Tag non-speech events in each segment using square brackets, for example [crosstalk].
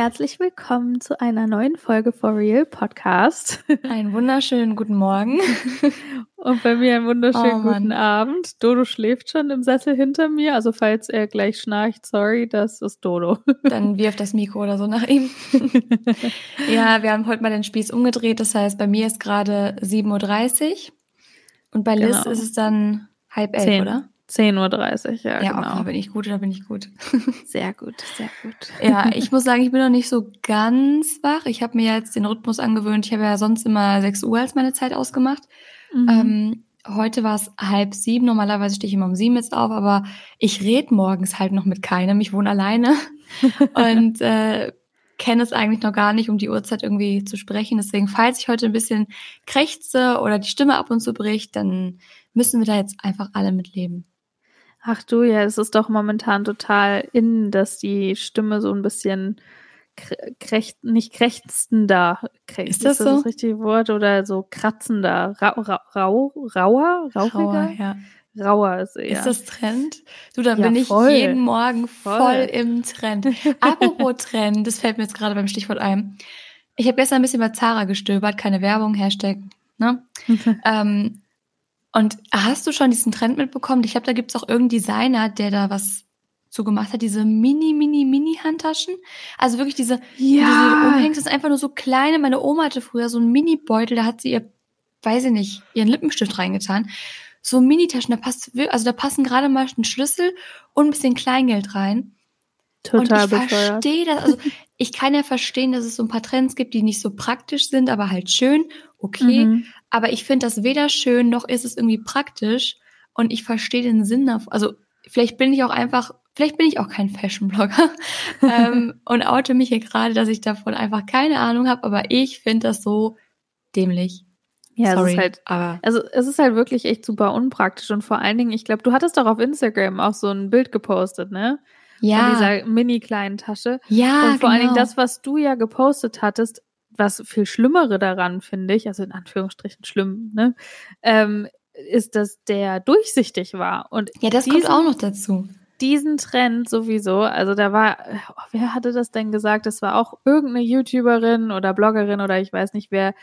herzlich willkommen zu einer neuen Folge For Real Podcast. Einen wunderschönen guten Morgen. [laughs] Und bei mir einen wunderschönen oh, guten Abend. Dodo schläft schon im Sessel hinter mir. Also falls er gleich schnarcht, sorry, das ist Dodo. Dann wirf das Mikro oder so nach ihm. [laughs] ja, wir haben heute mal den Spieß umgedreht. Das heißt, bei mir ist gerade 7.30 Uhr. Und bei Liz genau. ist es dann halb elf, Zehn. oder? 10.30 Uhr, ja, ja genau. da bin ich gut, da bin ich gut. [laughs] Sehr gut, sehr gut. Ja, ich muss sagen, ich bin noch nicht so ganz wach. Ich habe mir jetzt den Rhythmus angewöhnt. Ich habe ja sonst immer 6 Uhr als meine Zeit ausgemacht. Mhm. Ähm, heute war es halb sieben. Normalerweise stehe ich immer um sieben jetzt auf, aber ich rede morgens halt noch mit keinem. Ich wohne alleine [laughs] und äh, kenne es eigentlich noch gar nicht, um die Uhrzeit irgendwie zu sprechen. Deswegen, falls ich heute ein bisschen krächze oder die Stimme ab und zu bricht, dann müssen wir da jetzt einfach alle mitleben. Ach du, ja, es ist doch momentan total in, dass die Stimme so ein bisschen krächt, nicht krächzender, krächt, ist das, ist das so? das richtige Wort oder so kratzender, rau, rau, rauer, rauchiger? Rauer, ja. Rauer ist eher. Ist das Trend? Du, dann ja, bin ich voll. jeden Morgen voll. voll im Trend. [laughs] Apropos Trend, das fällt mir jetzt gerade beim Stichwort ein. Ich habe gestern ein bisschen bei Zara gestöbert, keine Werbung, Hashtag, ne? [laughs] ähm, und hast du schon diesen Trend mitbekommen? Ich glaube, da gibt's auch irgendeinen Designer, der da was zu gemacht hat, diese mini, mini, mini Handtaschen. Also wirklich diese, ja. diese umhängst, ist einfach nur so kleine. Meine Oma hatte früher so einen Mini-Beutel, da hat sie ihr, weiß ich nicht, ihren Lippenstift reingetan. So Mini-Taschen, da passt, also da passen gerade mal ein Schlüssel und ein bisschen Kleingeld rein. Total und ich verstehe das, also [laughs] ich kann ja verstehen, dass es so ein paar Trends gibt, die nicht so praktisch sind, aber halt schön, okay. Mhm. Aber ich finde das weder schön noch ist es irgendwie praktisch. Und ich verstehe den Sinn davon. Also vielleicht bin ich auch einfach, vielleicht bin ich auch kein Fashion-Blogger [laughs] ähm, und oute mich hier gerade, dass ich davon einfach keine Ahnung habe. Aber ich finde das so dämlich. Ja, Sorry, es ist halt, aber also es ist halt wirklich echt super unpraktisch und vor allen Dingen, ich glaube, du hattest doch auf Instagram auch so ein Bild gepostet, ne? Ja. Von dieser mini kleinen Tasche. Ja. Und vor genau. allen Dingen genau. das, was du ja gepostet hattest, was viel Schlimmere daran, finde ich, also in Anführungsstrichen schlimm, ne, ähm, ist, dass der durchsichtig war. Und ja, das diesen, kommt auch noch dazu. Diesen Trend sowieso, also da war, oh, wer hatte das denn gesagt? Das war auch irgendeine YouTuberin oder Bloggerin oder ich weiß nicht wer,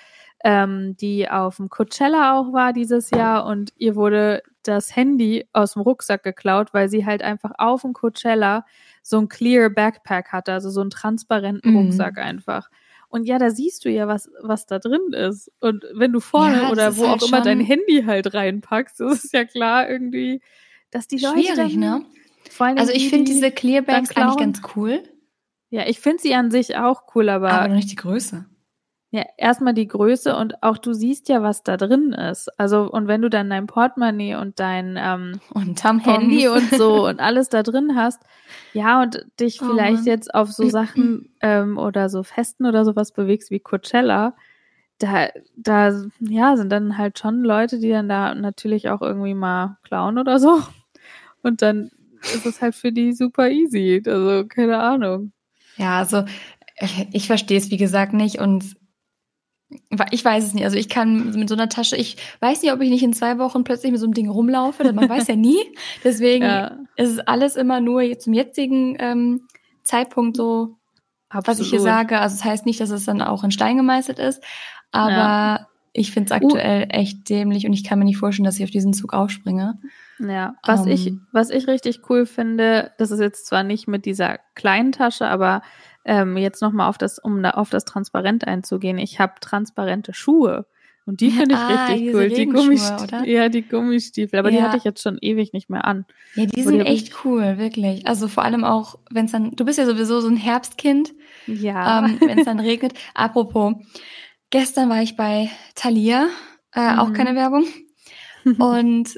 ähm, die auf dem Coachella auch war dieses Jahr und ihr wurde das Handy aus dem Rucksack geklaut, weil sie halt einfach auf dem Coachella so ein clear Backpack hatte, also so einen transparenten mhm. Rucksack einfach. Und ja, da siehst du ja, was, was da drin ist. Und wenn du vorne ja, oder wo halt auch immer dein Handy halt reinpackst, [laughs] ist es ja klar irgendwie, dass die Leute. Schwierig, dann, ne? Vor allem also ich finde diese Clearbags eigentlich ganz cool. Ja, ich finde sie an sich auch cool, aber. Aber nicht die Größe. Ja, erstmal die Größe und auch du siehst ja, was da drin ist. Also, und wenn du dann dein Portemonnaie und dein ähm, und Handy und [laughs] so und alles da drin hast, ja, und dich oh vielleicht Mann. jetzt auf so [clears throat] Sachen ähm, oder so Festen oder sowas bewegst wie Coachella, da, da, ja, sind dann halt schon Leute, die dann da natürlich auch irgendwie mal klauen oder so. Und dann ist es halt für die super easy. Also, keine Ahnung. Ja, also ich verstehe es, wie gesagt, nicht und ich weiß es nicht. Also ich kann mit so einer Tasche, ich weiß nicht, ob ich nicht in zwei Wochen plötzlich mit so einem Ding rumlaufe. Man weiß ja nie. [laughs] Deswegen ja. ist es alles immer nur zum jetzigen ähm, Zeitpunkt so, Absolut. was ich hier sage. Also es das heißt nicht, dass es dann auch in Stein gemeißelt ist. Aber ja. ich finde es aktuell uh. echt dämlich und ich kann mir nicht vorstellen, dass ich auf diesen Zug aufspringe. Ja, was um, ich, ähm. was ich richtig cool finde, das ist jetzt zwar nicht mit dieser kleinen Tasche, aber ähm, jetzt nochmal auf das, um da auf das Transparent einzugehen. Ich habe transparente Schuhe. Und die finde ich ah, richtig cool. Die Gummistiefel. Ja, die Gummistiefel. Aber ja. die hatte ich jetzt schon ewig nicht mehr an. Ja, die sind echt cool, wirklich. Also vor allem auch, wenn es dann, du bist ja sowieso so ein Herbstkind. Ja. Ähm, wenn es dann regnet. [laughs] Apropos, gestern war ich bei Thalia, äh, mhm. auch keine Werbung. [laughs] und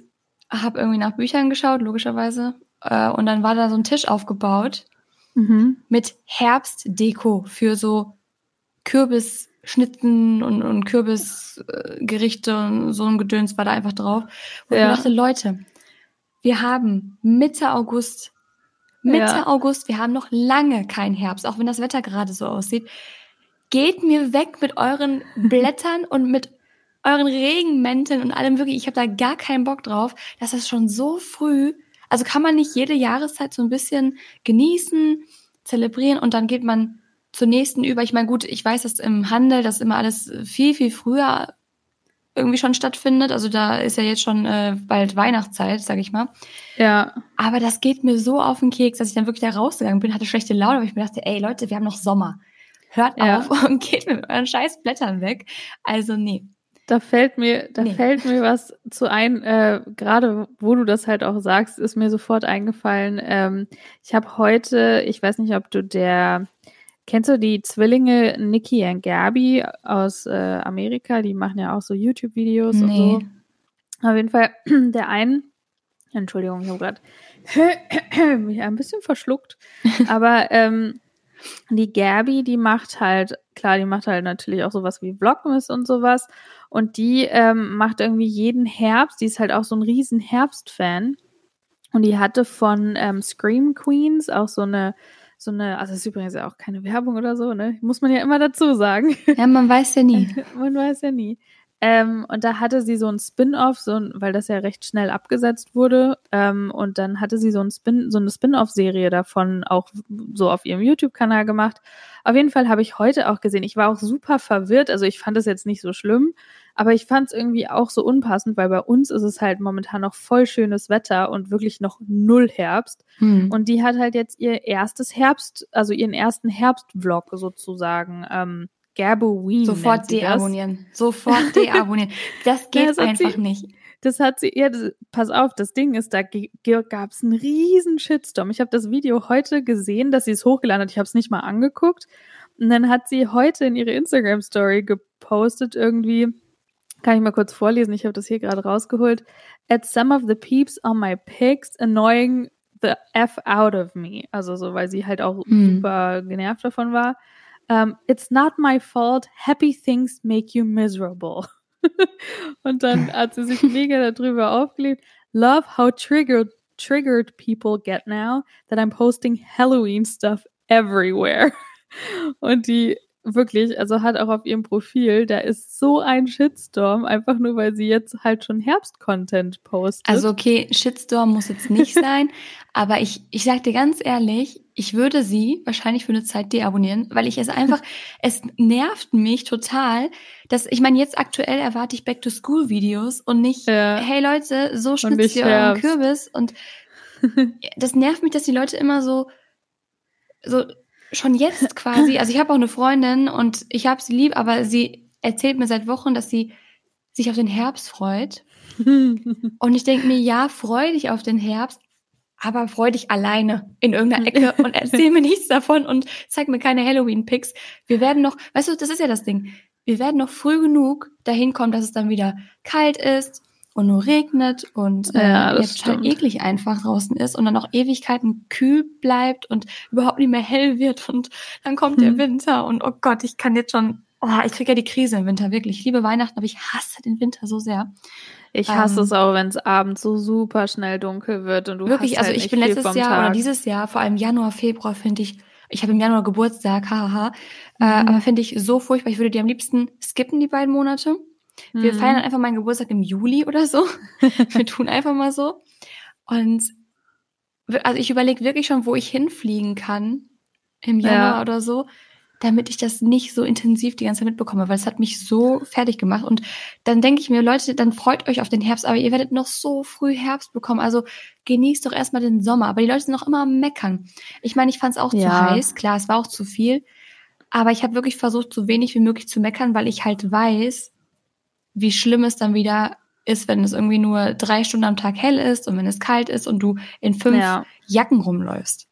habe irgendwie nach Büchern geschaut, logischerweise. Äh, und dann war da so ein Tisch aufgebaut mhm. mit Herbstdeko für so Kürbisschnitten und, und Kürbisgerichte und so ein Gedöns war da einfach drauf. Und ja. ich dachte, Leute, wir haben Mitte August. Mitte ja. August, wir haben noch lange keinen Herbst, auch wenn das Wetter gerade so aussieht. Geht mir weg mit euren [laughs] Blättern und mit euren Regenmänteln und allem wirklich, ich habe da gar keinen Bock drauf. Das ist schon so früh. Also kann man nicht jede Jahreszeit so ein bisschen genießen, zelebrieren und dann geht man zur nächsten über. Ich meine, gut, ich weiß, dass im Handel das immer alles viel, viel früher irgendwie schon stattfindet. Also da ist ja jetzt schon äh, bald Weihnachtszeit, sag ich mal. Ja. Aber das geht mir so auf den Keks, dass ich dann wirklich da rausgegangen bin, hatte schlechte Laune, aber ich mir dachte, ey Leute, wir haben noch Sommer. Hört ja. auf [laughs] und geht mit euren scheiß Blättern weg. Also nee. Da fällt mir, da nee. fällt mir was zu ein, äh, gerade wo du das halt auch sagst, ist mir sofort eingefallen. Ähm, ich habe heute, ich weiß nicht, ob du der Kennst du die Zwillinge Nikki und Gabi aus äh, Amerika? Die machen ja auch so YouTube-Videos nee. und so. Auf jeden Fall, [clears throat] der einen, Entschuldigung, ich habe gerade [clears throat] mich ein bisschen verschluckt, [laughs] aber ähm, die Gabi, die macht halt, klar, die macht halt natürlich auch sowas wie Vlogmas und sowas. Und die ähm, macht irgendwie jeden Herbst, die ist halt auch so ein riesen Herbst-Fan. Und die hatte von ähm, Scream Queens auch so eine so eine, also das ist übrigens ja auch keine Werbung oder so, ne? Muss man ja immer dazu sagen. Ja, man weiß ja nie. [laughs] man weiß ja nie. Ähm, und da hatte sie so ein Spin-off, so ein, weil das ja recht schnell abgesetzt wurde. Ähm, und dann hatte sie so, ein Spin, so eine Spin-off-Serie davon auch so auf ihrem YouTube-Kanal gemacht. Auf jeden Fall habe ich heute auch gesehen. Ich war auch super verwirrt. Also ich fand es jetzt nicht so schlimm, aber ich fand es irgendwie auch so unpassend, weil bei uns ist es halt momentan noch voll schönes Wetter und wirklich noch null Herbst. Hm. Und die hat halt jetzt ihr erstes Herbst, also ihren ersten Herbstvlog sozusagen. Ähm, Gabuween. Sofort deabonnieren. Sofort [laughs] deabonnieren. Das geht ja, einfach sie, nicht. Das hat sie, ja, das, pass auf, das Ding ist, da gab es einen riesen Shitstorm. Ich habe das Video heute gesehen, dass sie es hochgeladen hat. Ich habe es nicht mal angeguckt. Und dann hat sie heute in ihre Instagram-Story gepostet irgendwie, kann ich mal kurz vorlesen, ich habe das hier gerade rausgeholt. At some of the peeps on my pics annoying the F out of me. Also so, weil sie halt auch hm. super genervt davon war. Um, It's not my fault. Happy things make you miserable. [laughs] Und dann hat sie sich mega darüber aufgelegt. Love how triggered triggered people get now that I'm posting Halloween stuff everywhere. [laughs] Und die wirklich, also hat auch auf ihrem Profil, da ist so ein Shitstorm, einfach nur weil sie jetzt halt schon Herbst-Content postet. Also okay, Shitstorm muss jetzt nicht [laughs] sein, aber ich, ich sag dir ganz ehrlich, ich würde sie wahrscheinlich für eine Zeit deabonnieren, weil ich es einfach, [laughs] es nervt mich total, dass, ich meine, jetzt aktuell erwarte ich Back-to-School-Videos und nicht, ja. hey Leute, so schnitzt ihr euren Kürbis und [laughs] das nervt mich, dass die Leute immer so, so schon jetzt quasi, also ich habe auch eine Freundin und ich habe sie lieb, aber sie erzählt mir seit Wochen, dass sie sich auf den Herbst freut. [laughs] und ich denke mir, ja, freu dich auf den Herbst, aber freu dich alleine in irgendeiner Ecke [laughs] und erzähl mir nichts davon und zeig mir keine Halloween-Pics. Wir werden noch, weißt du, das ist ja das Ding. Wir werden noch früh genug dahin kommen, dass es dann wieder kalt ist und nur regnet und äh, ja, jetzt total eklig einfach draußen ist und dann noch Ewigkeiten kühl bleibt und überhaupt nicht mehr hell wird und dann kommt hm. der Winter und oh Gott, ich kann jetzt schon, oh, ich kriege ja die Krise im Winter, wirklich. Ich liebe Weihnachten, aber ich hasse den Winter so sehr. Ich hasse ähm, es auch, wenn es abends so super schnell dunkel wird und du wirklich, hast also halt ich bin letztes Jahr Tag. oder dieses Jahr, vor allem Januar, Februar, finde ich, ich habe im Januar Geburtstag, haha, äh, mhm. äh, aber finde ich so furchtbar. Ich würde die am liebsten skippen, die beiden Monate. Wir mhm. feiern einfach meinen Geburtstag im Juli oder so. [laughs] Wir tun einfach mal so. Und also ich überlege wirklich schon, wo ich hinfliegen kann im Januar ja. oder so, damit ich das nicht so intensiv die ganze Zeit mitbekomme, weil es hat mich so fertig gemacht. Und dann denke ich mir, Leute, dann freut euch auf den Herbst, aber ihr werdet noch so früh Herbst bekommen. Also genießt doch erstmal den Sommer. Aber die Leute sind noch immer am Meckern. Ich meine, ich fand es auch ja. zu heiß, klar, es war auch zu viel. Aber ich habe wirklich versucht, so wenig wie möglich zu meckern, weil ich halt weiß, wie schlimm es dann wieder ist, wenn es irgendwie nur drei Stunden am Tag hell ist und wenn es kalt ist und du in fünf ja. Jacken rumläufst.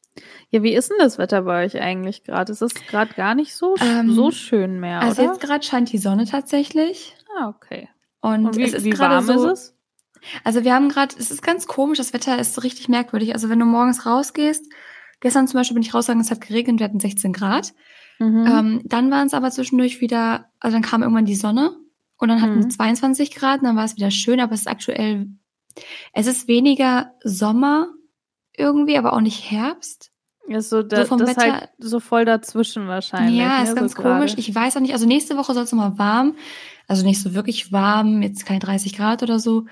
Ja, wie ist denn das Wetter bei euch eigentlich gerade? Es ist gerade gar nicht so, ähm, so schön mehr, also oder? jetzt gerade scheint die Sonne tatsächlich. Ah, okay. Und, und wie, es ist wie warm so, ist es? Also wir haben gerade, es ist ganz komisch, das Wetter ist richtig merkwürdig. Also wenn du morgens rausgehst, gestern zum Beispiel bin ich rausgegangen, es hat geregnet, wir hatten 16 Grad. Mhm. Ähm, dann waren es aber zwischendurch wieder, also dann kam irgendwann die Sonne und dann hatten mhm. wir 22 Grad, und dann war es wieder schön, aber es ist aktuell, es ist weniger Sommer irgendwie, aber auch nicht Herbst. Ist so, da, so vom das Wetter, halt so voll dazwischen wahrscheinlich. Ja, ne, ist ganz so komisch. Ich weiß auch nicht. Also nächste Woche soll es nochmal warm, Also nicht so wirklich warm, jetzt keine 30 Grad oder so,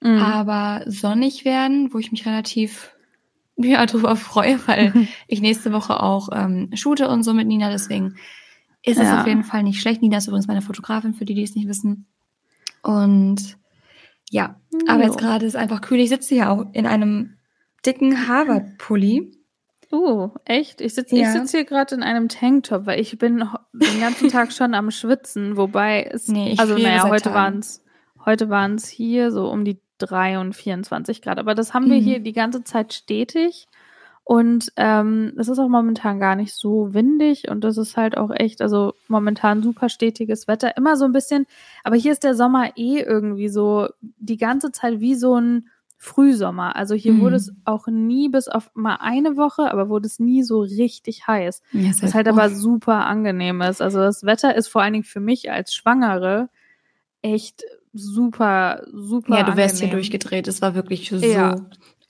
mhm. aber sonnig werden, wo ich mich relativ [laughs] ja, darüber freue, weil [laughs] ich nächste Woche auch ähm, shoote und so mit Nina. Deswegen ist es auf jeden Fall nicht schlecht. Nina ist übrigens meine Fotografin, für die, die es nicht wissen. Und ja, jo. aber jetzt gerade ist einfach kühl. Ich sitze hier auch in einem dicken Harvard-Pulli. Oh, echt? Ich sitze ja. sitz hier gerade in einem Tanktop, weil ich bin den ganzen Tag schon am Schwitzen, wobei es, nee, ich also naja, heute waren es, heute waren es hier so um die 3 und 24 Grad, aber das haben wir mhm. hier die ganze Zeit stetig und ähm, es ist auch momentan gar nicht so windig und das ist halt auch echt, also momentan super stetiges Wetter, immer so ein bisschen, aber hier ist der Sommer eh irgendwie so die ganze Zeit wie so ein Frühsommer. Also hier mhm. wurde es auch nie bis auf mal eine Woche, aber wurde es nie so richtig heiß. Ja, was halt aber super angenehm ist. Also das Wetter ist vor allen Dingen für mich als Schwangere echt super, super. Ja, du wärst angenehm. hier durchgedreht. Es war wirklich so ja.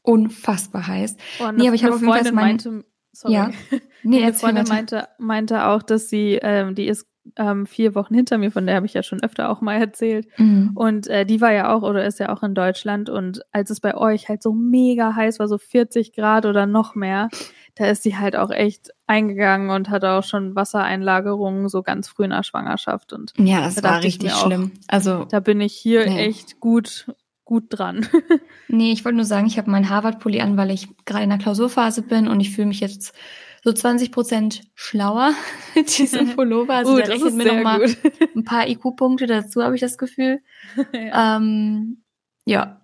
Unfassbar heiß. Oh, nee, aber ich habe auf jeden Fall meinte, sorry. Ja. [laughs] Nee, eine Freundin meinte, meinte auch, dass sie, ähm, die ist ähm, vier Wochen hinter mir, von der habe ich ja schon öfter auch mal erzählt. Mhm. Und äh, die war ja auch oder ist ja auch in Deutschland. Und als es bei euch halt so mega heiß war, so 40 Grad oder noch mehr, da ist sie halt auch echt eingegangen und hatte auch schon Wassereinlagerungen so ganz früh in der Schwangerschaft. Und ja, es war richtig auch, schlimm. Also da bin ich hier nee. echt gut gut dran. [laughs] nee, ich wollte nur sagen, ich habe meinen Harvard-Pulli an, weil ich gerade in der Klausurphase bin und ich fühle mich jetzt so 20 Prozent schlauer [laughs] mit diesem [laughs] Pullover. Also uh, der rechnet mir nochmal ein paar IQ-Punkte dazu, habe ich das Gefühl. ja. Ähm, ja.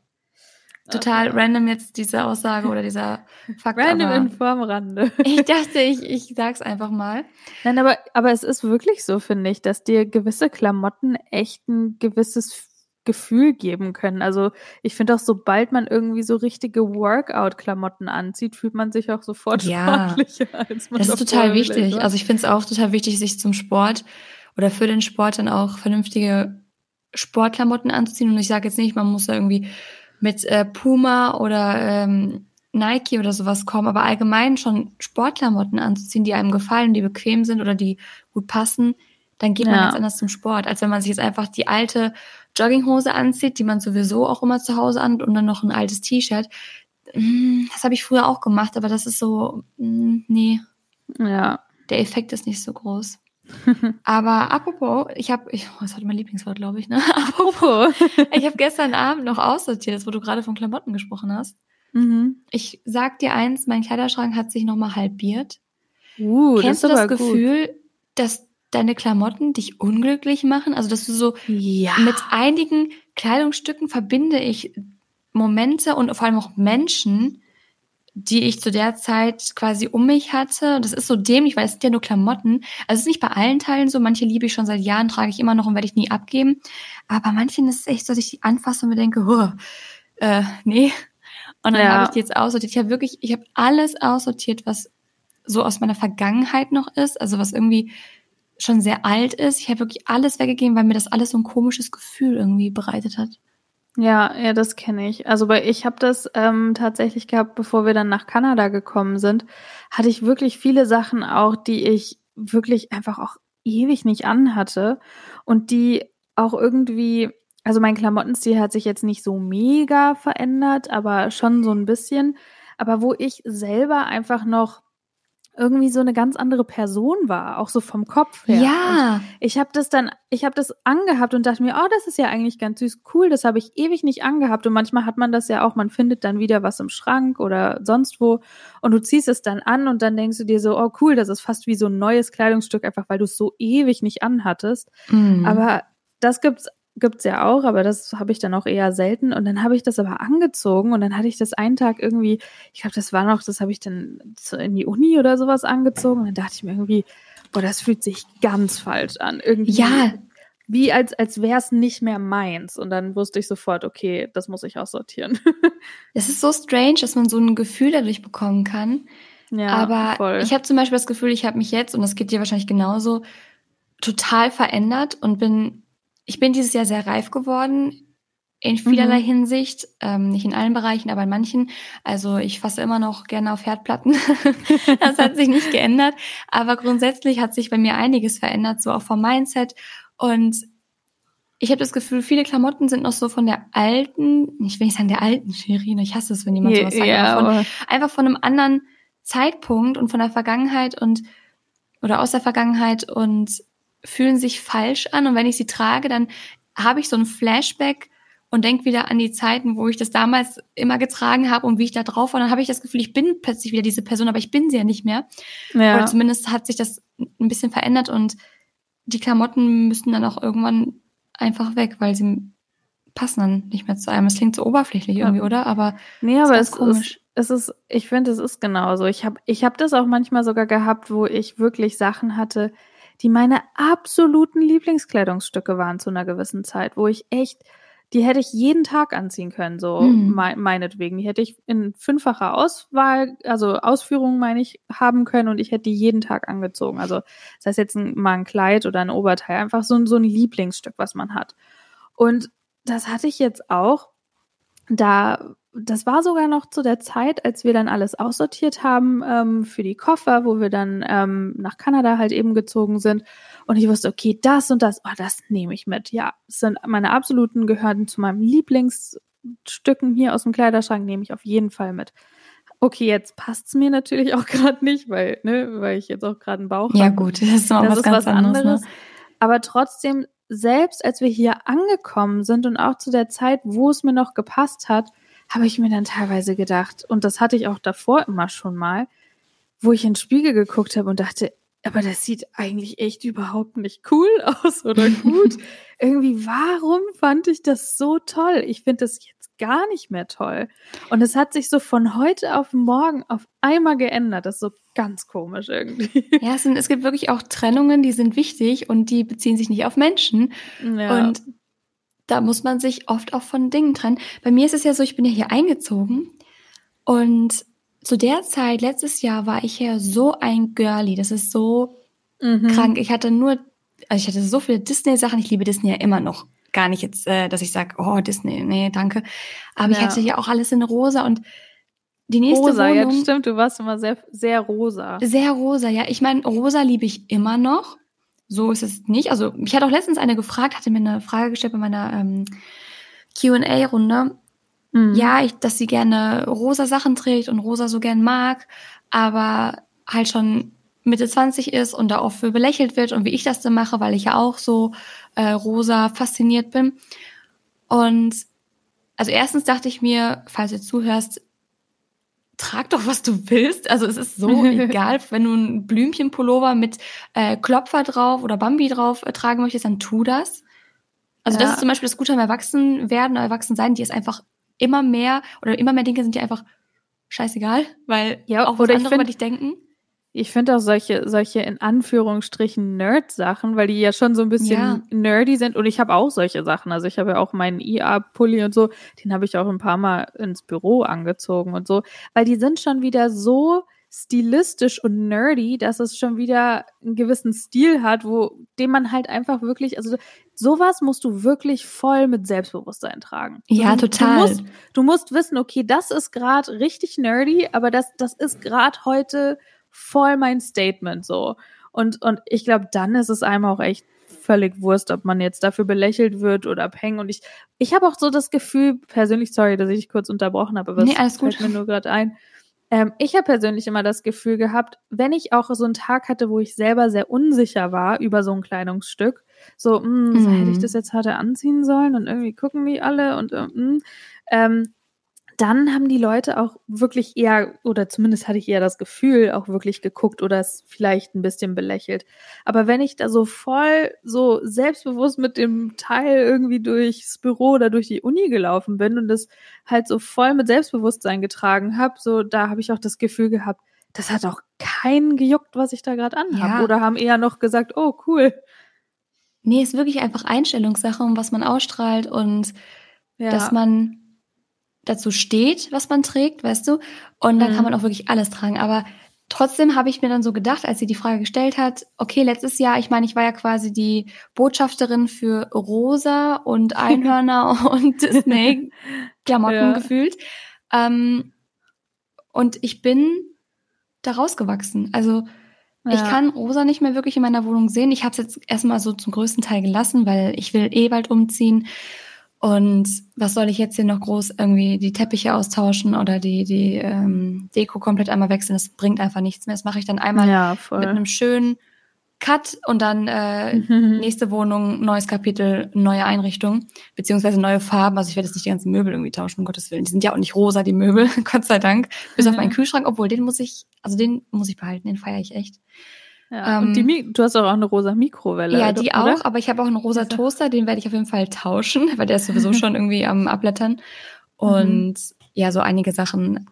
Total okay. random jetzt diese Aussage oder dieser Fakt. Random in Form Rande. ich dachte, ich, ich sag's einfach mal. Nein, aber, aber es ist wirklich so, finde ich, dass dir gewisse Klamotten echt ein gewisses Gefühl geben können. Also ich finde auch, sobald man irgendwie so richtige Workout-Klamotten anzieht, fühlt man sich auch sofort ja, sportlicher. Als man das ist total wichtig. War. Also ich finde es auch total wichtig, sich zum Sport oder für den Sport dann auch vernünftige Sportklamotten anzuziehen. Und ich sage jetzt nicht, man muss da irgendwie mit äh, Puma oder ähm, Nike oder sowas kommen, aber allgemein schon Sportklamotten anzuziehen, die einem gefallen, die bequem sind oder die gut passen, dann geht man ja. ganz anders zum Sport, als wenn man sich jetzt einfach die alte Jogginghose anzieht, die man sowieso auch immer zu Hause an und dann noch ein altes T-Shirt. Mm, das habe ich früher auch gemacht, aber das ist so, mm, nee. Ja. Der Effekt ist nicht so groß. [laughs] aber apropos, ich habe, ich, oh, das war mein Lieblingswort, glaube ich, ne? [laughs] Apropos, ich habe gestern Abend noch aussortiert, das, wo du gerade von Klamotten gesprochen hast. Mhm. Ich sag dir eins, mein Kleiderschrank hat sich nochmal halbiert. Uh, Kennst das du das Gefühl, gut. dass deine Klamotten dich unglücklich machen? Also, dass du so ja. mit einigen Kleidungsstücken verbinde ich Momente und vor allem auch Menschen, die ich zu der Zeit quasi um mich hatte. Das ist so dämlich, weil es sind ja nur Klamotten. Also es ist nicht bei allen Teilen so. Manche liebe ich schon seit Jahren, trage ich immer noch und werde ich nie abgeben. Aber bei manchen ist es echt so, dass ich die anfasse und mir denke, oh, äh, nee. Und dann ja. habe ich die jetzt aussortiert. Ich habe wirklich, ich habe alles aussortiert, was so aus meiner Vergangenheit noch ist. Also was irgendwie schon sehr alt ist. Ich habe wirklich alles weggegeben, weil mir das alles so ein komisches Gefühl irgendwie bereitet hat. Ja, ja, das kenne ich. Also bei ich habe das ähm, tatsächlich gehabt, bevor wir dann nach Kanada gekommen sind, hatte ich wirklich viele Sachen auch, die ich wirklich einfach auch ewig nicht anhatte und die auch irgendwie, also mein Klamottenstil hat sich jetzt nicht so mega verändert, aber schon so ein bisschen, aber wo ich selber einfach noch irgendwie so eine ganz andere Person war, auch so vom Kopf her. Ja. Und ich habe das dann, ich habe das angehabt und dachte mir, oh, das ist ja eigentlich ganz süß, cool, das habe ich ewig nicht angehabt und manchmal hat man das ja auch, man findet dann wieder was im Schrank oder sonst wo und du ziehst es dann an und dann denkst du dir so, oh cool, das ist fast wie so ein neues Kleidungsstück, einfach weil du es so ewig nicht anhattest. Mhm. Aber das gibt's gibt's ja auch, aber das habe ich dann auch eher selten. Und dann habe ich das aber angezogen und dann hatte ich das einen Tag irgendwie, ich glaube, das war noch, das habe ich dann in die Uni oder sowas angezogen. Und dann dachte ich mir irgendwie, boah, das fühlt sich ganz falsch an. Irgendwie. Ja. Wie als, als wäre es nicht mehr meins. Und dann wusste ich sofort, okay, das muss ich aussortieren. [laughs] Es ist so strange, dass man so ein Gefühl dadurch bekommen kann. Ja, aber voll. ich habe zum Beispiel das Gefühl, ich habe mich jetzt, und das geht dir wahrscheinlich genauso, total verändert und bin ich bin dieses Jahr sehr reif geworden in vielerlei mhm. Hinsicht, ähm, nicht in allen Bereichen, aber in manchen. Also ich fasse immer noch gerne auf Herdplatten. [laughs] das hat sich nicht geändert. Aber grundsätzlich hat sich bei mir einiges verändert, so auch vom Mindset. Und ich habe das Gefühl, viele Klamotten sind noch so von der alten, ich will nicht sagen der alten Shirin, ich hasse es, wenn jemand sowas sagt, ja, aber von, einfach von einem anderen Zeitpunkt und von der Vergangenheit und oder aus der Vergangenheit und fühlen sich falsch an. Und wenn ich sie trage, dann habe ich so ein Flashback und denke wieder an die Zeiten, wo ich das damals immer getragen habe und wie ich da drauf war. Dann habe ich das Gefühl, ich bin plötzlich wieder diese Person, aber ich bin sie ja nicht mehr. Ja. Oder zumindest hat sich das ein bisschen verändert und die Klamotten müssen dann auch irgendwann einfach weg, weil sie passen dann nicht mehr zu einem. Es klingt so oberflächlich irgendwie, ja. oder? Aber nee, aber es komisch. ist, es ist, ich finde, es ist genauso. Ich habe, ich habe das auch manchmal sogar gehabt, wo ich wirklich Sachen hatte, die meine absoluten Lieblingskleidungsstücke waren zu einer gewissen Zeit, wo ich echt, die hätte ich jeden Tag anziehen können, so mhm. me meinetwegen. Die hätte ich in fünffacher Auswahl, also Ausführungen meine ich, haben können und ich hätte die jeden Tag angezogen. Also das heißt jetzt ein, mal ein Kleid oder ein Oberteil, einfach so, so ein Lieblingsstück, was man hat. Und das hatte ich jetzt auch. Da, das war sogar noch zu der Zeit, als wir dann alles aussortiert haben ähm, für die Koffer, wo wir dann ähm, nach Kanada halt eben gezogen sind. Und ich wusste, okay, das und das, oh, das nehme ich mit. Ja, das sind meine absoluten, gehören zu meinem Lieblingsstücken hier aus dem Kleiderschrank, nehme ich auf jeden Fall mit. Okay, jetzt passt es mir natürlich auch [laughs] gerade nicht, weil, ne, weil ich jetzt auch gerade einen Bauch habe. Ja, gut, [laughs] das ist, das was, ist was anderes. Ne? Aber trotzdem selbst als wir hier angekommen sind und auch zu der Zeit, wo es mir noch gepasst hat, habe ich mir dann teilweise gedacht, und das hatte ich auch davor immer schon mal, wo ich in den Spiegel geguckt habe und dachte, aber das sieht eigentlich echt überhaupt nicht cool [laughs] aus oder gut. [laughs] Irgendwie, warum fand ich das so toll? Ich finde das jetzt gar nicht mehr toll. Und es hat sich so von heute auf morgen auf einmal geändert. Das ist so ganz komisch irgendwie. Ja, es, sind, es gibt wirklich auch Trennungen, die sind wichtig und die beziehen sich nicht auf Menschen. Ja. Und da muss man sich oft auch von Dingen trennen. Bei mir ist es ja so, ich bin ja hier eingezogen und zu der Zeit, letztes Jahr, war ich ja so ein Girlie. Das ist so mhm. krank. Ich hatte nur, also ich hatte so viele Disney-Sachen. Ich liebe Disney ja immer noch gar nicht jetzt, äh, dass ich sage, oh, Disney, nee, danke. Aber ja. ich hatte ja auch alles in rosa und die nächste rosa, Wohnung, ja, stimmt, du warst immer sehr, sehr rosa. Sehr rosa, ja. Ich meine, rosa liebe ich immer noch. So ist es nicht. Also, mich hat auch letztens eine gefragt, hatte mir eine Frage gestellt bei meiner ähm, QA-Runde. Mhm. Ja, ich, dass sie gerne rosa Sachen trägt und rosa so gern mag, aber halt schon Mitte 20 ist und da oft für belächelt wird und wie ich das dann mache, weil ich ja auch so äh, rosa fasziniert bin. Und also erstens dachte ich mir, falls du zuhörst, trag doch, was du willst. Also es ist so [laughs] egal, wenn du ein Blümchenpullover mit äh, Klopfer drauf oder Bambi drauf äh, tragen möchtest, dann tu das. Also ja. das ist zum Beispiel das Gute am Erwachsenwerden, Erwachsensein, die ist einfach immer mehr oder immer mehr Dinge sind dir einfach scheißegal, weil ja, auch was oder andere über dich denken. Ich finde auch solche, solche in Anführungsstrichen Nerd-Sachen, weil die ja schon so ein bisschen ja. nerdy sind. Und ich habe auch solche Sachen. Also ich habe ja auch meinen IA-Pulli und so, den habe ich auch ein paar Mal ins Büro angezogen und so. Weil die sind schon wieder so stilistisch und nerdy, dass es schon wieder einen gewissen Stil hat, wo den man halt einfach wirklich, also sowas musst du wirklich voll mit Selbstbewusstsein tragen. Ja, du, total. Du musst, du musst wissen, okay, das ist gerade richtig nerdy, aber das, das ist gerade heute voll mein Statement so. Und, und ich glaube, dann ist es einem auch echt völlig Wurst, ob man jetzt dafür belächelt wird oder peng. Und ich, ich habe auch so das Gefühl, persönlich, sorry, dass ich kurz unterbrochen habe, aber nee, alles fällt gut. mir nur gerade ein. Ähm, ich habe persönlich immer das Gefühl gehabt, wenn ich auch so einen Tag hatte, wo ich selber sehr unsicher war über so ein Kleidungsstück, so, mh, mm, mhm. hätte ich das jetzt heute anziehen sollen und irgendwie gucken wie alle und äh, mh, ähm, dann haben die Leute auch wirklich eher, oder zumindest hatte ich eher das Gefühl, auch wirklich geguckt oder es vielleicht ein bisschen belächelt. Aber wenn ich da so voll, so selbstbewusst mit dem Teil irgendwie durchs Büro oder durch die Uni gelaufen bin und das halt so voll mit Selbstbewusstsein getragen habe, so da habe ich auch das Gefühl gehabt, das hat auch keinen gejuckt, was ich da gerade anhabe. Ja. Oder haben eher noch gesagt, oh cool. Nee, ist wirklich einfach Einstellungssache, um was man ausstrahlt und ja. dass man dazu steht, was man trägt, weißt du? Und dann mhm. kann man auch wirklich alles tragen. Aber trotzdem habe ich mir dann so gedacht, als sie die Frage gestellt hat, okay, letztes Jahr, ich meine, ich war ja quasi die Botschafterin für Rosa und [laughs] Einhörner und Disney-Klamotten [laughs] ja. gefühlt. Ähm, und ich bin da rausgewachsen. Also Ja. Ich kann Rosa nicht mehr wirklich in meiner Wohnung sehen. Ich habe es jetzt erstmal so zum größten Teil gelassen, weil ich will eh bald umziehen. Und was soll ich jetzt hier noch groß irgendwie die Teppiche austauschen oder die, die ähm, Deko komplett einmal wechseln? Das bringt einfach nichts mehr. Das mache ich dann einmal ja, mit einem schönen Cut und dann äh, mhm. nächste Wohnung, neues Kapitel, neue Einrichtung, beziehungsweise neue Farben. Also ich werde jetzt nicht die ganzen Möbel irgendwie tauschen, um Gottes Willen. Die sind ja auch nicht rosa, die Möbel, [laughs] Gott sei Dank. Bis mhm. auf meinen Kühlschrank, obwohl den muss ich, also den muss ich behalten, den feiere ich echt. Ja, ähm, und die, du hast auch eine rosa Mikrowelle. Ja, die oder? auch, aber ich habe auch einen rosa Toaster, den werde ich auf jeden Fall tauschen, [laughs] weil der ist sowieso [laughs] schon irgendwie am Abblättern. Und mhm. ja, so einige Sachen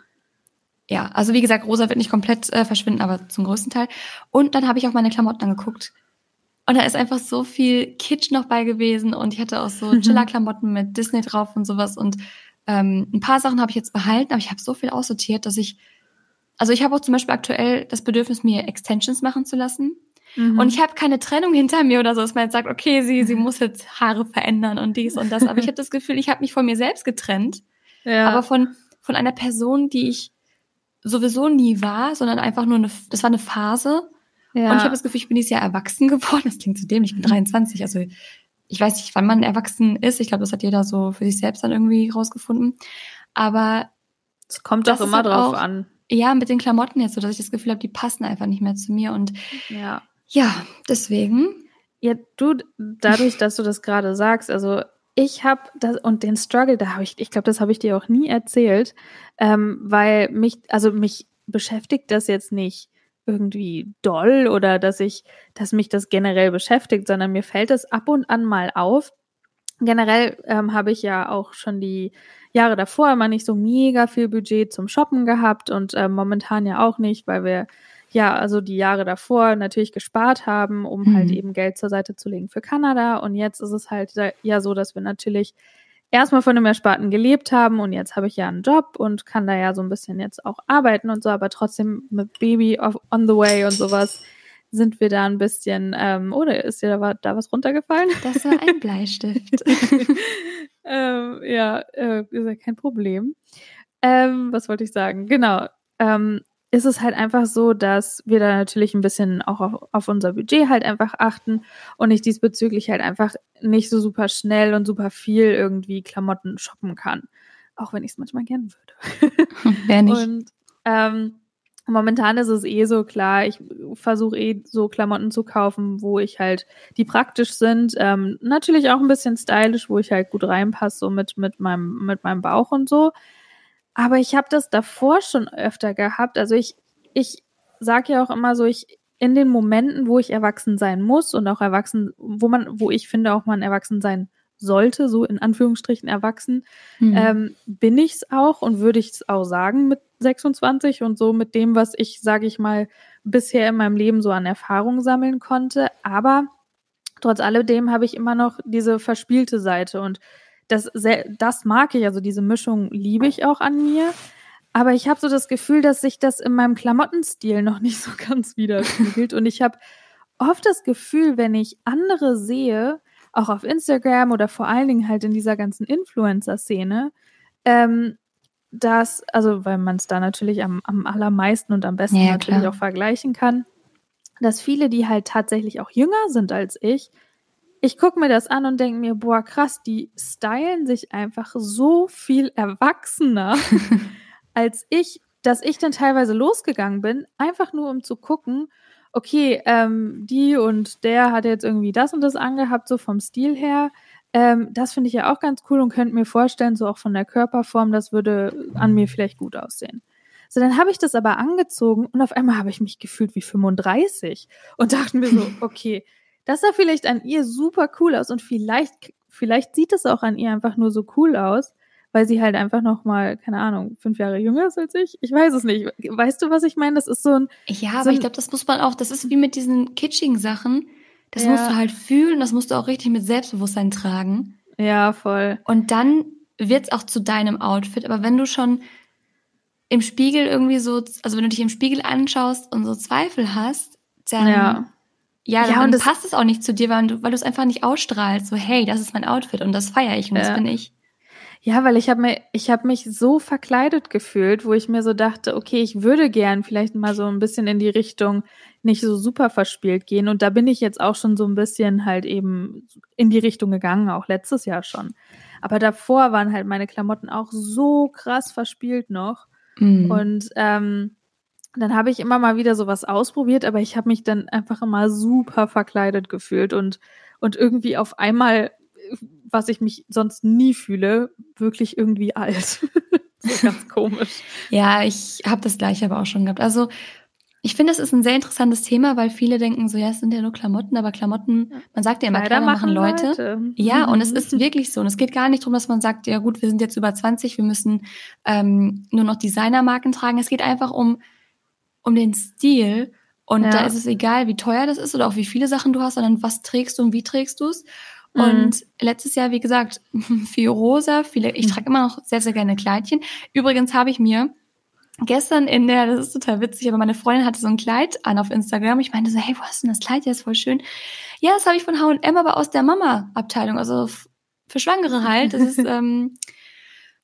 ja, also wie gesagt, rosa wird nicht komplett äh, verschwinden, aber zum größten Teil. Und dann habe ich auch meine Klamotten angeguckt. Und da ist einfach so viel Kitsch noch bei gewesen und ich hatte auch so mhm. Chiller-Klamotten mit Disney drauf und sowas. Und ähm, ein paar Sachen habe ich jetzt behalten, aber ich habe so viel aussortiert, dass ich, also ich habe auch zum Beispiel aktuell das Bedürfnis, mir Extensions machen zu lassen. Mhm. Und ich habe keine Trennung hinter mir oder so, dass man jetzt sagt, okay, sie, sie muss jetzt Haare verändern und dies und das. Aber ich [laughs] habe das Gefühl, ich habe mich von mir selbst getrennt. Ja. Aber von, von einer Person, die ich sowieso nie war, sondern einfach nur eine, das war eine Phase. Ja. Und ich habe das Gefühl, ich bin dieses Jahr erwachsen [laughs] geworden. Das klingt zu dem, ich bin 23. Also ich weiß nicht, wann man erwachsen ist. Ich glaube, das hat jeder so für sich selbst dann irgendwie rausgefunden. Aber es kommt doch immer halt drauf an. Ja, mit den Klamotten jetzt so, dass ich das Gefühl habe, die passen einfach nicht mehr zu mir. Und ja, ja deswegen. Ja, du, dadurch, dass du das gerade sagst, also ich habe das und den Struggle, da habe ich, ich glaube, das habe ich dir auch nie erzählt, ähm, weil mich, also mich beschäftigt das jetzt nicht irgendwie doll oder dass ich, dass mich das generell beschäftigt, sondern mir fällt es ab und an mal auf. Generell ähm, habe ich ja auch schon die Jahre davor immer nicht so mega viel Budget zum Shoppen gehabt und äh, momentan ja auch nicht, weil wir ja, also die Jahre davor natürlich gespart haben, um halt mhm. halt eben Geld zur Seite zu legen für Kanada. Und jetzt ist es halt ja so, dass wir natürlich erstmal von dem Ersparten gelebt haben und jetzt habe ich ja einen Job und kann da ja so ein bisschen jetzt auch arbeiten und so, aber trotzdem mit Baby on the way und sowas sind wir da ein bisschen, ähm, oder ist dir da, da was runtergefallen? Das war ein Bleistift. [laughs] ja, äh, ist ja kein Problem. Ähm, was wollte ich sagen? Genau. Ähm, ist es halt einfach so, dass wir da natürlich ein bisschen auch auf, auf, unser Budget halt einfach achten und ich diesbezüglich halt einfach nicht so super schnell und super viel irgendwie Klamotten shoppen kann. Auch wenn ich es manchmal gern würde. [laughs] Wer nicht. Und ähm, momentan ist es eh so klar, ich versuche eh so Klamotten zu kaufen, wo ich halt, die praktisch sind, ähm, natürlich auch ein bisschen stylisch, wo ich halt gut reinpasse, so mit, mit meinem, mit meinem Bauch und so. Aber ich habe das davor schon öfter gehabt. Also ich, ich sage ja auch immer so, ich in den Momenten, wo ich erwachsen sein muss und auch erwachsen, wo man, wo ich finde, auch man erwachsen sein sollte, so in Anführungsstrichen erwachsen, mhm. ähm, bin ich es auch und würde ich es auch sagen mit 26 und so mit dem, was ich, sage ich mal, bisher in meinem Leben so an Erfahrung sammeln konnte. Aber trotz alledem habe ich immer noch diese verspielte Seite und das, das mag ich, also diese Mischung liebe ich auch an mir. Aber ich habe so das Gefühl, dass sich das in meinem Klamottenstil noch nicht so [laughs] ganz widerspiegelt. Und ich habe oft das Gefühl, wenn ich andere sehe, auch auf Instagram oder vor allen Dingen halt in dieser ganzen Influencer-Szene, ähm, dass, also weil man es da natürlich am, am allermeisten und am besten ja, natürlich klar. auch vergleichen kann, dass viele, die halt tatsächlich auch jünger sind als ich, ich gucke mir das an und denke mir, boah, krass, die stylen sich einfach so viel erwachsener [laughs] als ich, dass ich dann teilweise losgegangen bin, einfach nur um zu gucken, okay, ähm, die und der hat jetzt irgendwie das und das angehabt, so vom Stil her. Ähm, das finde ich ja auch ganz cool und könnte mir vorstellen, so auch von der Körperform, das würde an mir vielleicht gut aussehen. So, dann habe ich das aber angezogen und auf einmal habe ich mich gefühlt wie 35 und dachte mir so, [laughs] okay, das sah vielleicht an ihr super cool aus und vielleicht, vielleicht sieht es auch an ihr einfach nur so cool aus, weil sie halt einfach noch mal, keine Ahnung, fünf Jahre jünger ist als ich. Ich weiß es nicht. Weißt du, was ich meine? Das ist so ein. Ja, so aber ich glaube, das muss man auch, das ist wie mit diesen kitschigen Sachen. Das ja. musst du halt fühlen, das musst du auch richtig mit Selbstbewusstsein tragen. Ja, voll. Und dann wird's auch zu deinem Outfit. Aber wenn du schon im Spiegel irgendwie so, also wenn du dich im Spiegel anschaust und so Zweifel hast, dann ja. Ja, ja dann passt es auch nicht zu dir, weil du, weil du es einfach nicht ausstrahlst. So, hey, das ist mein Outfit und das feiere ich und ja. das bin ich. Ja, weil ich habe mir, ich habe mich so verkleidet gefühlt, wo ich mir so dachte, okay, ich würde gern vielleicht mal so ein bisschen in die Richtung nicht so super verspielt gehen. Und da bin ich jetzt auch schon so ein bisschen halt eben in die Richtung gegangen, auch letztes Jahr schon. Aber davor waren halt meine Klamotten auch so krass verspielt noch. Mhm. Und ähm, dann habe ich immer mal wieder sowas ausprobiert, aber ich habe mich dann einfach immer super verkleidet gefühlt und, und irgendwie auf einmal was ich mich sonst nie fühle, wirklich irgendwie alt. [laughs] so ganz komisch. Ja, ich habe das gleiche aber auch schon gehabt. Also ich finde, es ist ein sehr interessantes Thema, weil viele denken so, ja, es sind ja nur Klamotten, aber Klamotten, man sagt ja immer, Kleider, Kleider machen Leute. Leute. Ja, mhm. und es ist wirklich so. Und es geht gar nicht darum, dass man sagt, ja gut, wir sind jetzt über 20, wir müssen ähm, nur noch Designermarken tragen. Es geht einfach um, um den Stil. Und ja. da ist es egal, wie teuer das ist oder auch wie viele Sachen du hast, sondern was trägst du und wie trägst du es. Mhm. Und letztes Jahr, wie gesagt, [laughs] viel rosa, viele, ich mhm. trage immer noch sehr, sehr gerne Kleidchen. Übrigens habe ich mir gestern in der, das ist total witzig, aber meine Freundin hatte so ein Kleid an auf Instagram. Ich meinte so, hey, wo hast du denn das Kleid? Ja, ist voll schön. Ja, das habe ich von H&M, aber aus der Mama-Abteilung, also für Schwangere halt. Das ist, [laughs] ähm,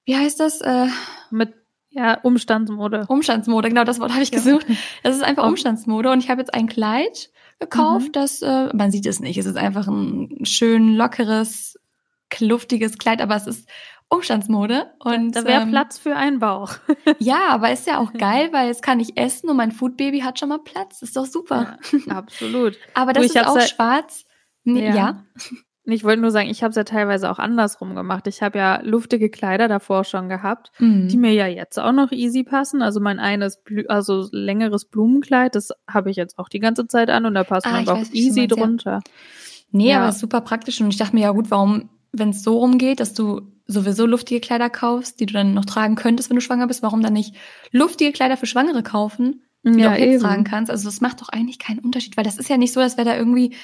wie heißt das? Äh, Mit ja, Umstandsmode. Umstandsmode, genau, das Wort habe ich gesucht. Das ist einfach Umstandsmode und ich habe jetzt ein Kleid gekauft. Mhm. Das, äh, man sieht es nicht. Es ist einfach ein schön lockeres, kluftiges Kleid, aber es ist Umstandsmode. Und da wäre ähm, Platz für einen Bauch. [laughs] [laughs] ja, aber ist ja auch geil, weil jetzt kann ich essen und mein Foodbaby hat schon mal Platz. Ist doch super. Ja, absolut. [laughs] aber das ist auch schwarz. Nee, ja. ja. Ich wollte nur sagen, ich habe es ja teilweise auch andersrum gemacht. Ich habe ja luftige Kleider davor schon gehabt, mhm. die mir ja jetzt auch noch easy passen. Also mein eines, also längeres Blumenkleid, das habe ich jetzt auch die ganze Zeit an und da passt ah, man auch easy meinst, drunter. Ja. Nee, ja. aber super praktisch und ich dachte mir ja gut, warum, wenn es so rumgeht, dass du sowieso luftige Kleider kaufst, die du dann noch tragen könntest, wenn du schwanger bist, warum dann nicht luftige Kleider für Schwangere kaufen, die ja, du auch jetzt tragen kannst? Also das macht doch eigentlich keinen Unterschied, weil das ist ja nicht so, dass wäre da irgendwie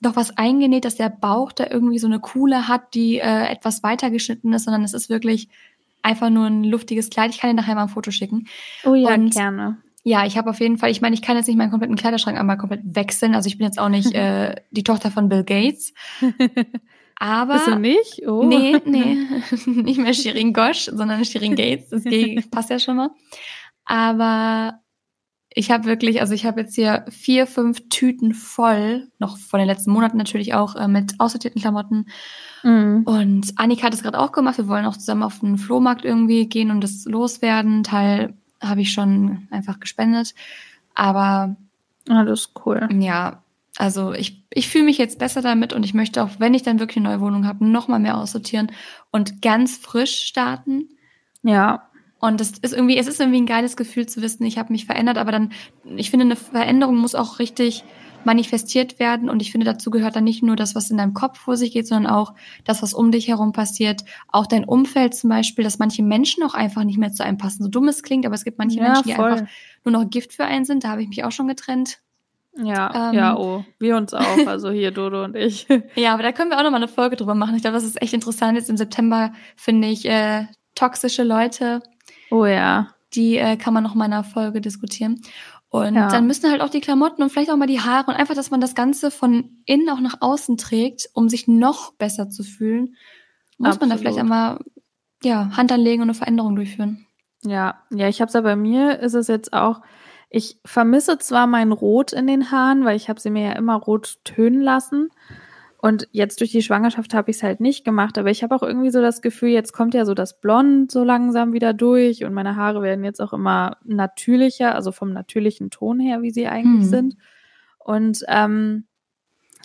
doch was eingenäht, dass der Bauch da irgendwie so eine Kuhle hat, die äh, etwas weiter geschnitten ist, sondern es ist wirklich einfach nur ein luftiges Kleid. Ich kann dir nachher mal ein Foto schicken. Oh ja, Und, gerne. Ja, ich habe auf jeden Fall, ich meine, ich kann jetzt nicht meinen kompletten Kleiderschrank einmal komplett wechseln. Also ich bin jetzt auch nicht [laughs] äh, die Tochter von Bill Gates. [laughs] Aber. Bist du nicht? Oh. Nee, nee. [laughs] nicht mehr Shirin Gosch, sondern Shirin Gates. Das passt ja schon mal. Aber ich habe wirklich, also ich habe jetzt hier vier, fünf Tüten voll, noch von den letzten Monaten natürlich auch, äh, mit aussortierten Klamotten. Mhm. Und Annika hat es gerade auch gemacht. Wir wollen auch zusammen auf den Flohmarkt irgendwie gehen und das loswerden. Teil habe ich schon einfach gespendet. Aber. Das ist cool. Ja, also ich, ich fühle mich jetzt besser damit und ich möchte auch, wenn ich dann wirklich eine neue Wohnung habe, noch mal mehr aussortieren und ganz frisch starten. Ja. Und es ist irgendwie, es ist irgendwie ein geiles Gefühl zu wissen, ich habe mich verändert, aber dann, ich finde, eine Veränderung muss auch richtig manifestiert werden. Und ich finde, dazu gehört dann nicht nur das, was in deinem Kopf vor sich geht, sondern auch das, was um dich herum passiert. Auch dein Umfeld zum Beispiel, dass manche Menschen auch einfach nicht mehr zu einem passen. So dumm es klingt, aber es gibt manche ja, Menschen, die voll. einfach nur noch Gift für einen sind. Da habe ich mich auch schon getrennt. Ja, ähm, ja, oh, wir uns auch, also hier Dodo und ich. [laughs] ja, aber da können wir auch nochmal eine Folge drüber machen. Ich glaube, das ist echt interessant. Jetzt im September finde ich äh, toxische Leute Oh ja. Die äh, kann man noch mal in einer Folge diskutieren. Und ja. dann müssen halt auch die Klamotten und vielleicht auch mal die Haare und einfach, dass man das Ganze von innen auch nach außen trägt, um sich noch besser zu fühlen, muss Absolut. man da vielleicht einmal ja, Hand anlegen und eine Veränderung durchführen. Ja, ja, ich habe es ja bei mir, ist es jetzt auch, ich vermisse zwar mein Rot in den Haaren, weil ich habe sie mir ja immer rot tönen lassen. Und jetzt durch die Schwangerschaft habe ich es halt nicht gemacht, aber ich habe auch irgendwie so das Gefühl, jetzt kommt ja so das Blond so langsam wieder durch und meine Haare werden jetzt auch immer natürlicher, also vom natürlichen Ton her, wie sie eigentlich mhm. sind. Und ähm,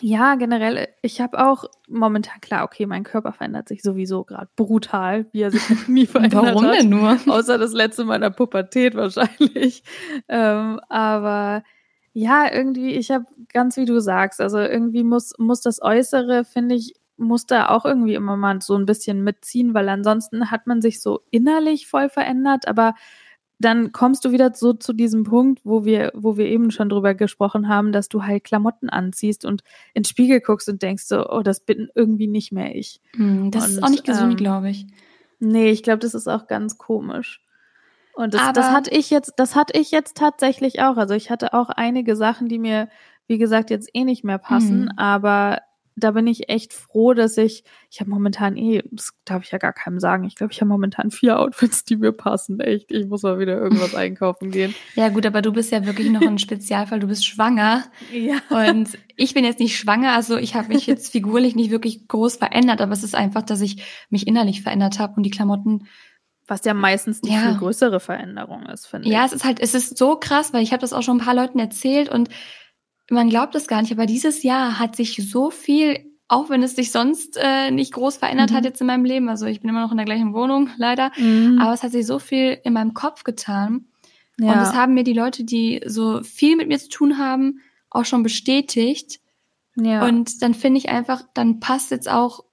ja, generell, ich habe auch momentan klar, okay, mein Körper verändert sich sowieso gerade brutal, wie er sich nie [laughs] verändert Warum hat. Warum denn nur? Außer das letzte Mal in der Pubertät wahrscheinlich. [laughs] Ähm, aber ja, irgendwie, ich habe ganz wie du sagst, also irgendwie muss, muss das Äußere, finde ich, muss da auch irgendwie immer mal so ein bisschen mitziehen, weil ansonsten hat man sich so innerlich voll verändert, aber dann kommst du wieder so zu diesem Punkt, wo wir, wo wir eben schon drüber gesprochen haben, dass du halt Klamotten anziehst und ins Spiegel guckst und denkst so, oh, das bin irgendwie nicht mehr ich. Mm, das und, ist auch nicht gesund, ähm, glaube ich. Nee, ich glaube, das ist auch ganz komisch. Und das, das hatte ich jetzt, das hatte ich jetzt tatsächlich auch. Also ich hatte auch einige Sachen, die mir, wie gesagt, jetzt eh nicht mehr passen, mhm. aber da bin ich echt froh, dass ich, ich habe momentan eh, das darf ich ja gar keinem sagen, ich glaube, ich habe momentan vier Outfits, die mir passen. Echt, ich muss mal wieder irgendwas [laughs] einkaufen gehen. Ja gut, aber du bist ja wirklich noch ein Spezialfall, du bist schwanger. Ja. Und ich bin jetzt nicht schwanger, also ich habe mich jetzt [laughs] figurlich nicht wirklich groß verändert, aber es ist einfach, dass ich mich innerlich verändert habe und die Klamotten was ja meistens die ja. viel größere Veränderung ist, finde ich. Ja, es ist halt, es ist so krass, weil ich habe das auch schon ein paar Leuten erzählt und man glaubt es gar nicht, aber dieses Jahr hat sich so viel, auch wenn es sich sonst äh, nicht groß verändert mhm. hat jetzt in meinem Leben, also ich bin immer noch in der gleichen Wohnung, leider, mhm. aber es hat sich so viel in meinem Kopf getan. Ja. Und das haben mir die Leute, die so viel mit mir zu tun haben, auch schon bestätigt. Ja. Und dann finde ich einfach, dann passt jetzt auch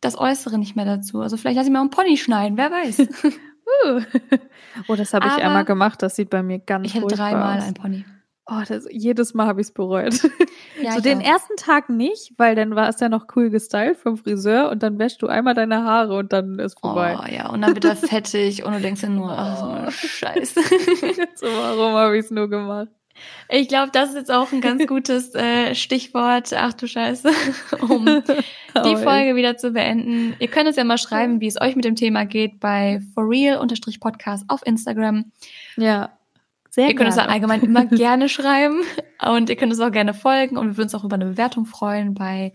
das Äußere nicht mehr dazu. Also vielleicht lasse ich mir auch einen Pony schneiden, wer weiß. [laughs] uh. Oh, das habe ich einmal gemacht. Das sieht bei mir ganz Ich hatte dreimal ein Pony. Oh, das, jedes Mal habe ich es bereut. [laughs] Ja, so den auch. ersten Tag nicht, weil dann war es ja noch cool gestylt vom Friseur und dann wäschst du einmal deine Haare und dann ist vorbei. Oh ja, und dann wird er [laughs] fettig und du denkst dir nur, ach, so eine Scheiße. so, warum habe ich es nur gemacht? Ich glaube, das ist jetzt auch ein ganz [laughs] gutes äh, Stichwort, ach du Scheiße, [laughs] um [laughs] die Folge wieder zu beenden. Ihr könnt uns ja mal schreiben, wie es euch mit dem Thema geht bei forreal-podcast auf Instagram. Ja. Sehr ihr könnt uns allgemein immer gerne schreiben. Und ihr könnt uns auch gerne folgen. Und wir würden uns auch über eine Bewertung freuen bei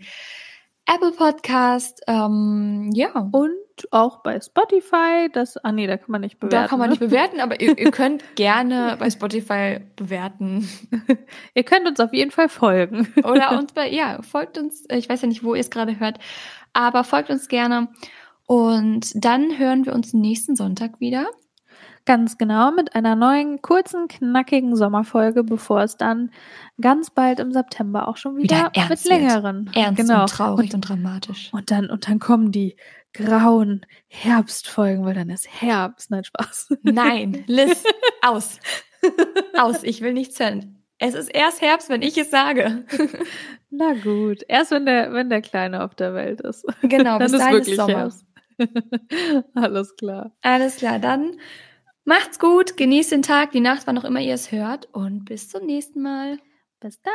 Apple Podcast. Ähm, ja. Und auch bei Spotify. Das, ah nee, da kann man nicht bewerten. Da kann man nicht bewerten, aber ihr, ihr [laughs] könnt gerne bei Spotify bewerten. [laughs] ihr könnt uns auf jeden Fall folgen. Oder [laughs] uns bei, ja, folgt uns. Ich weiß ja nicht, wo ihr es gerade hört, aber folgt uns gerne. Und dann hören wir uns nächsten Sonntag wieder. Ganz genau, mit einer neuen, kurzen, knackigen Sommerfolge, bevor es dann ganz bald im September auch schon wieder, wieder mit längeren. Wird. Ernst genau. und traurig und, und dramatisch. Und dann, und dann kommen die grauen Herbstfolgen, weil dann ist Herbst. Nein, Spaß. Nein, Liz, [laughs] aus. aus, ich will nichts hören. Es ist erst Herbst, wenn ich es sage. [laughs] Na gut, erst wenn der, wenn der Kleine auf der Welt ist. Genau, [laughs] dann bis ist wirklich Sommer. Herbst. Alles klar. Alles klar, dann Macht's gut, genießt den Tag, die Nacht, wann auch immer ihr es hört und bis zum nächsten Mal. Bis dann.